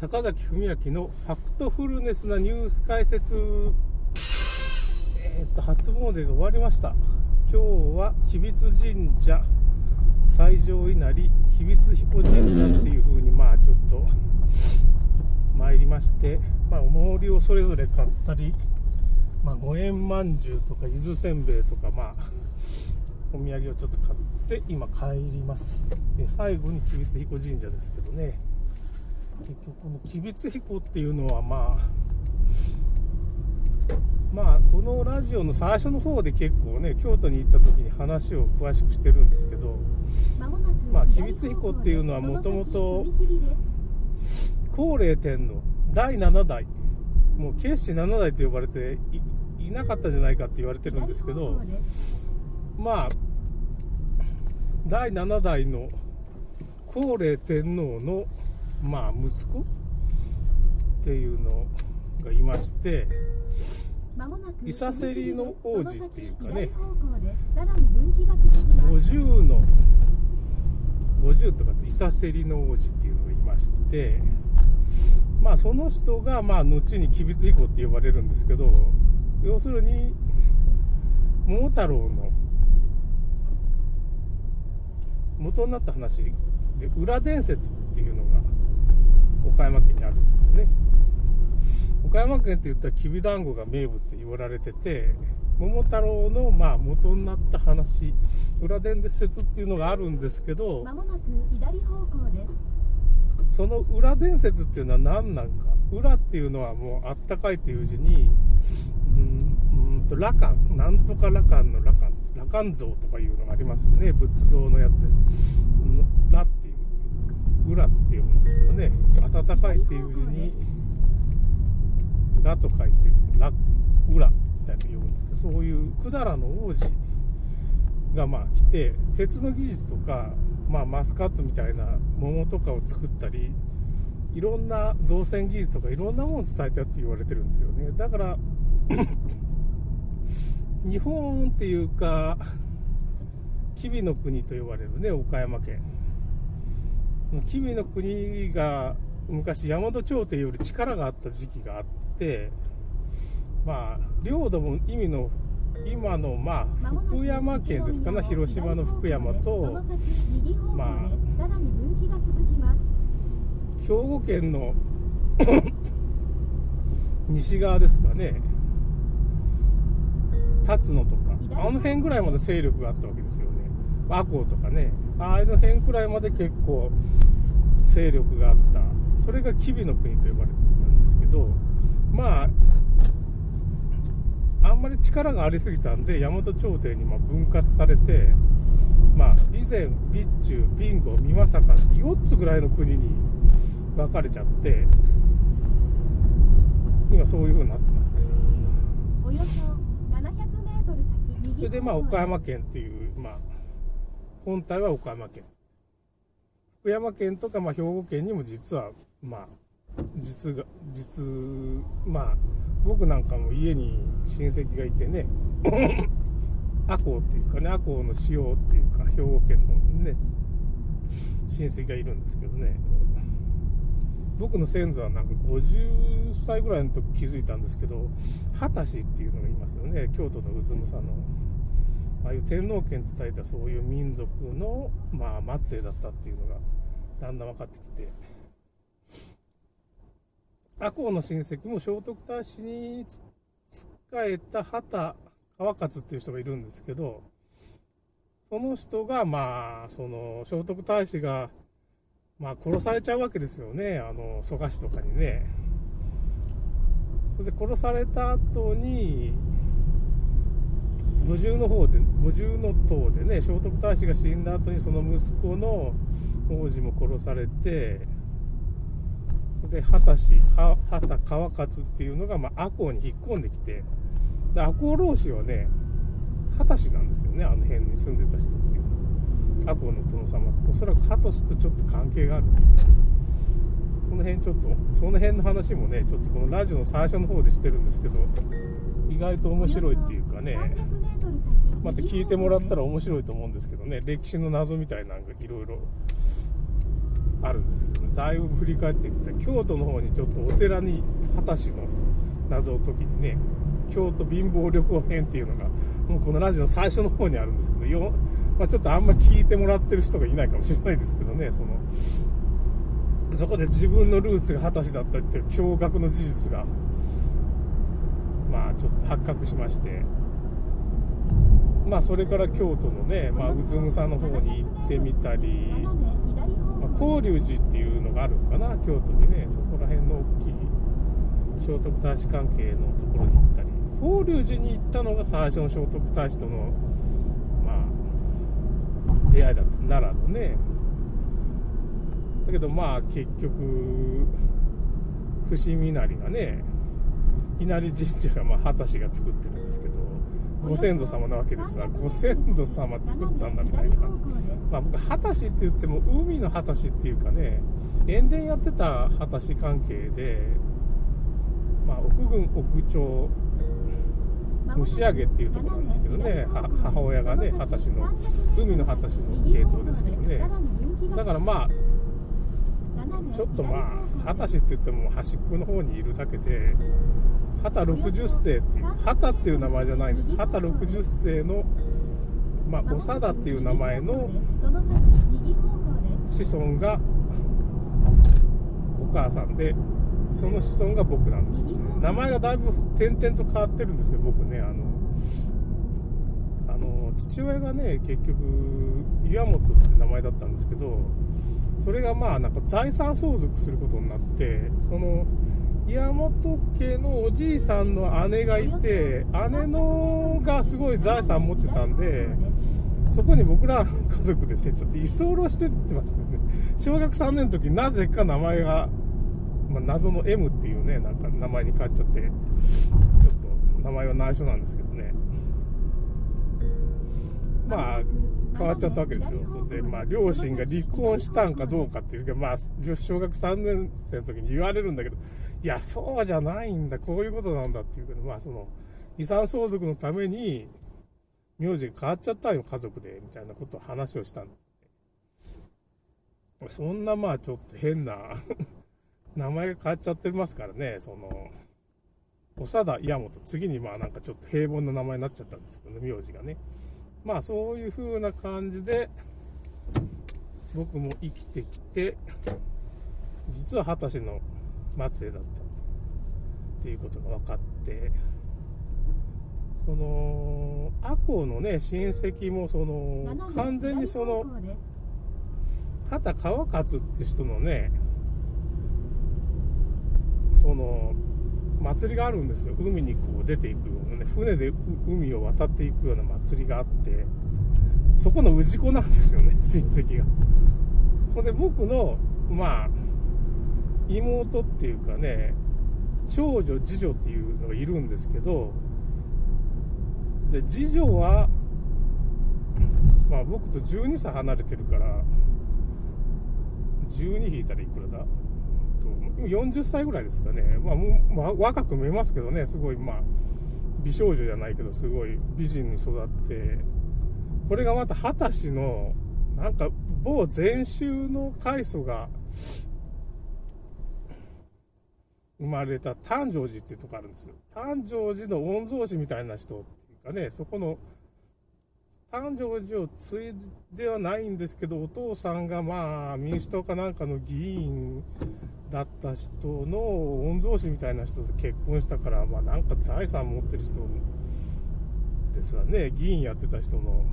坂崎文明のファクトフルネスなニュース解説。えー、っと初詣が終わりました。今日は吉備津神社。最上稲荷吉備津彦神社っていう風にまあちょっと参りましてまあお守りをそれぞれ買ったりまあ五円まんじゅうとかゆずせんべいとかまあお土産をちょっと買って今帰ります。で最後に吉備津彦神社ですけどね。結局この吉備津彦っていうのはまあまあこのラジオの最初の方で結構ね京都に行った時に話を詳しくしてるんですけどまあ吉備津彦っていうのはもともと高麗天皇第7代もう慶子7代と呼ばれていなかったんじゃないかって言われてるんですけどまあ第7代の高麗天皇のまあ息子っていうのがいましてイサセリの王子っていうかね50の50とかってイサセリの王子っていうのがいましてまあその人がまあ後に吉備津彦って呼ばれるんですけど要するに桃太郎の元になった話で裏伝説っていうのが岡山県にあるんですよね。岡山県って言ったらきびだんごが名物で言われてて桃太郎のまあ元になった話裏伝説っていうのがあるんですけどその裏伝説っていうのは何なんか？裏っていうのはもうあったかいっていう字にうんうんと羅漢。なんとか羅漢の羅漢。羅漢像とかいうのがありますよね。仏像のやつで「羅」っていう裏って読むんですけどね。暖かいっていう字に「羅」と書いて「羅」裏みたいな読むんですけどそういう百済の王子がまあ来て鉄の技術とか、まあ、マスカットみたいな桃とかを作ったりいろんな造船技術とかいろんなものを伝えたって言われてるんですよね。だから 日本っていうか吉備の国と呼ばれるね岡山県。吉備の国が昔大和朝廷より力があった時期があってまあ領土も意味の今のまあ福山県ですかね広島の福山とまあ兵庫県の 西側ですかね。辰野とかあの辺ぐらいまで勢力があったわけですよね。赤穂とかねああの辺くらいまで結構勢力があったそれが吉備の国と呼ばれてたんですけどまああんまり力がありすぎたんで大和朝廷にま分割されてまあ備前備中備後美作って4つぐらいの国に分かれちゃって今そういう風になってますね。およそそれでまあ岡山県っていうまあ本体は岡山県。福山県とかまあ兵庫県にも実はまあ実が実まあ僕なんかも家に親戚がいてね。赤穂っていうかね赤穂の塩っていうか兵庫県のね親戚がいるんですけどね。僕の先祖はなんか50歳ぐらいの時気づいたんですけど二十歳っていうのがいますよね。京都の渦政の。ああいう天皇家に伝えたそういう民族の、まあ、末裔だったっていうのがだんだん分かってきて赤穂の親戚も聖徳太子に仕えた畑川勝っていう人がいるんですけどその人がまあその聖徳太子がまあ殺されちゃうわけですよねあの蘇我氏とかにね。それで殺された後に五重の方で五重の塔でね聖徳太子が死んだ後にその息子の王子も殺されてで畑氏畑川勝っていうのが、まあ、赤穂に引っ込んできてで赤穂浪士はね畑氏なんですよねあの辺に住んでた人っていうのは。赤穂の殿様。おそらく畑氏とちょっと関係があるんですけど。この辺ちょっとその辺の話もねちょっとこのラジオの最初の方でしてるんですけど意外と面白いっていうかねまた聞いてもらったら面白いと思うんですけどね歴史の謎みたいなんかいろいろあるんですけどねだいぶ振り返ってみたら京都の方にちょっとお寺に果たしの謎を解きにね京都貧乏旅行編っていうのがもうこのラジオの最初の方にあるんですけどよ、まあ、ちょっとあんま聞いてもらってる人がいないかもしれないですけどねそのそこで自分のルーツが果たしだったっていう驚愕の事実がまあちょっと発覚しまして。まあそれから京都のね、まあ、宇都さんの方に行ってみたり、まあ、法隆寺っていうのがあるのかな京都にね。そこら辺の大きい聖徳太子関係のところに行ったり。法隆寺に行ったのが最初の聖徳太子とのまあ出会いだった奈良のねだけどまあ結局伏見稲荷がね稲荷神社がまあ二十歳が作ってるんですけどご先祖様なわけですがご先祖様作ったんだみたいなまあ僕二十歳って言っても海の二十歳っていうかね塩田やってた二十歳関係でまあ奥郡奥町虫上げっていうとこなんですけどね母親がね二十歳の海の二十歳の系統ですけどね。だからまあちょっとまあ二十歳って言っても端っこの方にいるだけで畑60世っていう畑っていう名前じゃないんです。畑60世のまあ長田っていう名前の子孫がお母さんでその子孫が僕なんです。けど、ね、名前がだいぶ点々と変わってるんですよ僕ね。あのあの父親がね結局岩本って名前だったんですけどそれがまあなんか財産相続することになってその岩本家のおじいさんの姉がいて姉のがすごい財産持ってたんでそこに僕ら家族でねちょっと居候してってましたね。小学3年の時なぜか名前が、まあ、謎の M っていうねなんか名前に変わっちゃってちょっと名前は内緒なんですけどね。まあ変わっちゃったわけですよ。それで、まあ、両親が離婚したんかどうかっていうか、まあ、小学3年生の時に言われるんだけど、いや、そうじゃないんだ、こういうことなんだっていうけど、まあ、その、遺産相続のために、名字が変わっちゃったよ、家族で、みたいなことを話をしたんです。そんな、まあ、ちょっと変な名前が変わっちゃってますからね、その、長田岩本、次にまあなんかちょっと平凡な名前になっちゃったんですけどね、名字がね。まあそういう風な感じで僕も生きてきて実は二十歳の末裔だったっていうことが分かってその赤穂のね親戚もその完全にその畑川勝って人のねその祭りがあるんですよ。海にこう出ていくようなね。船で海を渡っていくような祭りがあって。そこの氏子なんですよね。親戚が。ほんで僕のまあ妹っていうかね長女次女っていうのがいるんですけどで次女はまあ僕と12歳離れてるから12引いたらいくらだ？と40歳ぐらいですかね。まあ、まあ、若く見えますけどね、すごい、まあ、美少女じゃないけど、すごい美人に育って、これがまた二十歳の、なんか、某禅宗の開祖が、生まれた誕生寺っていうとこあるんですよ。誕生寺の御曹司みたいな人っていうかね、そこの、誕生寺を継いではないんですけど、お父さんがまあ民主党かなんかの議員だった人の御曹司みたいな人と結婚したから、まあなんか財産持ってる人ですわね、議員やってた人の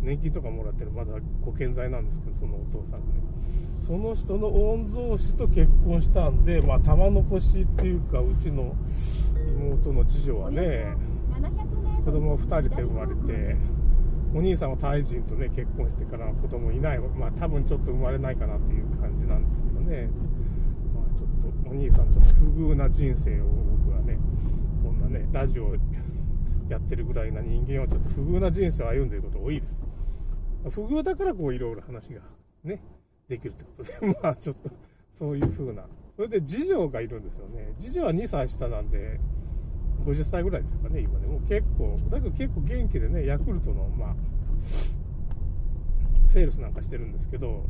年金とかもらってるまだご健在なんですけど、そのお父さんね。その人の御曹司と結婚したんで、まあ玉残しっていうか、うちの妹の次女はね、子供2人で生まれて、お兄さんはタイ人とね、結婚してから子供いない、まあ多分ちょっと生まれないかなっていう感じなんですけどね。ちょっとお兄さんちょっと不遇な人生を僕はねこんなねラジオやってるぐらいな人間はちょっと不遇な人生を歩んでること多いです。不遇だからこういろいろ話がねできるってことで。まあちょっとそういう風な。それで次女がいるんですよね。次女は2歳下なんで50歳ぐらいですかね今ね。もう結構だけど結構元気でねヤクルトのまあセールスなんかしてるんですけど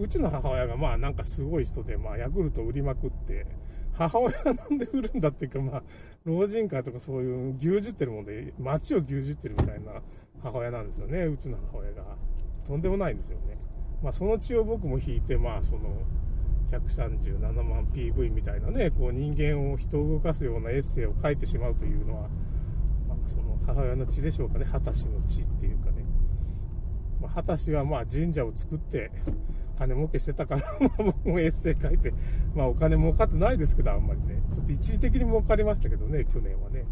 うちの母親がまあなんかすごい人で、まあヤクルト売りまくって、母親がなんで売るんだっていうか、まあ、老人会とかそういう牛耳ってるもんで、街を牛耳ってるみたいな母親なんですよね、うちの母親が。とんでもないんですよね。まあその血を僕も引いて、まあその、137万 PV みたいなね、こう人間を人を動かすようなエッセイを書いてしまうというのは、まあ、その母親の血でしょうかね、果たしの血っていうかね。まあ、果たしはまあ神社を作って金儲けしてたから、まあ僕もエッセイ書いて、まあお金儲かってないですけど、あんまりね。ちょっと一時的に儲かりましたけどね、去年はね。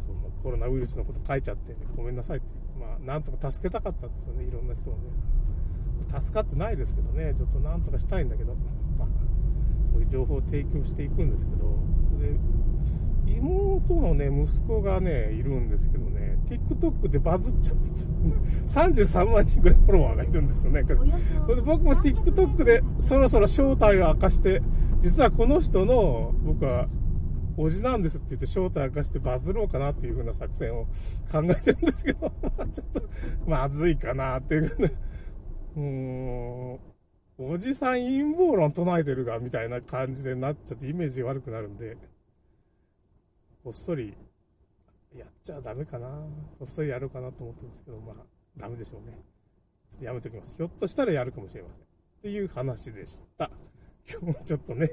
そのコロナウイルスのこと書いちゃって、ごめんなさいって。まあなんとか助けたかったんですよね、いろんな人をね。助かってないですけどね、ちょっとなんとかしたいんだけど、まあ、そういう情報を提供していくんですけど、それで妹のね、息子がね、いるんですけどね、TikTok でバズっちゃって、33万人ぐらいフォロワーがいるんですよね。それで僕も TikTok でそろそろ正体を明かして、実はこの人の、僕は、おじなんですって言って正体明かしてバズろうかなっていう風な作戦を考えてるんですけど、ちょっと、まずいかなっていうね。もう、おじさん陰謀論唱えてるが、みたいな感じでなっちゃってイメージ悪くなるんで、こっそり、やっちゃダメかな。こっそりやろうかなと思ってるんですけど、まあ、ダメでしょうね。ちょっとやめときます。ひょっとしたらやるかもしれません。っていう話でした。今日もちょっとね、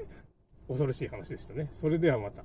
恐ろしい話でしたね。それではまた。